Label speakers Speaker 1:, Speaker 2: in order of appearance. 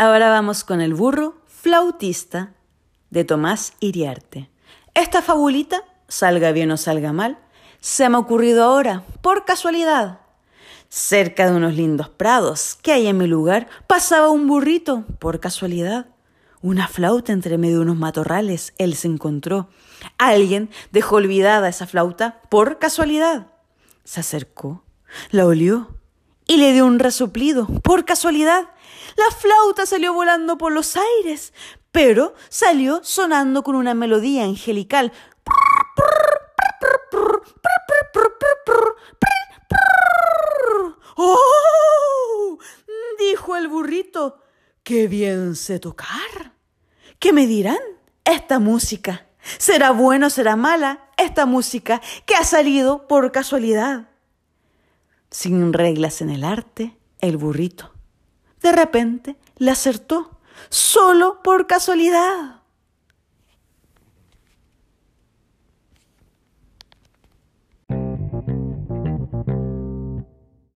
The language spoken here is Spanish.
Speaker 1: Ahora vamos con el burro flautista de Tomás Iriarte. Esta fabulita, salga bien o salga mal, se me ha ocurrido ahora, por casualidad. Cerca de unos lindos prados que hay en mi lugar, pasaba un burrito, por casualidad. Una flauta entre medio de unos matorrales él se encontró. Alguien dejó olvidada esa flauta por casualidad. Se acercó, la olió y le dio un resoplido por casualidad. La flauta salió volando por los aires, pero salió sonando con una melodía angelical. ¡Oh! dijo el burrito. ¡Qué bien sé tocar! ¿Qué me dirán? Esta música. ¿Será buena o será mala esta música que ha salido por casualidad? Sin reglas en el arte, el burrito. De repente le acertó, solo por casualidad.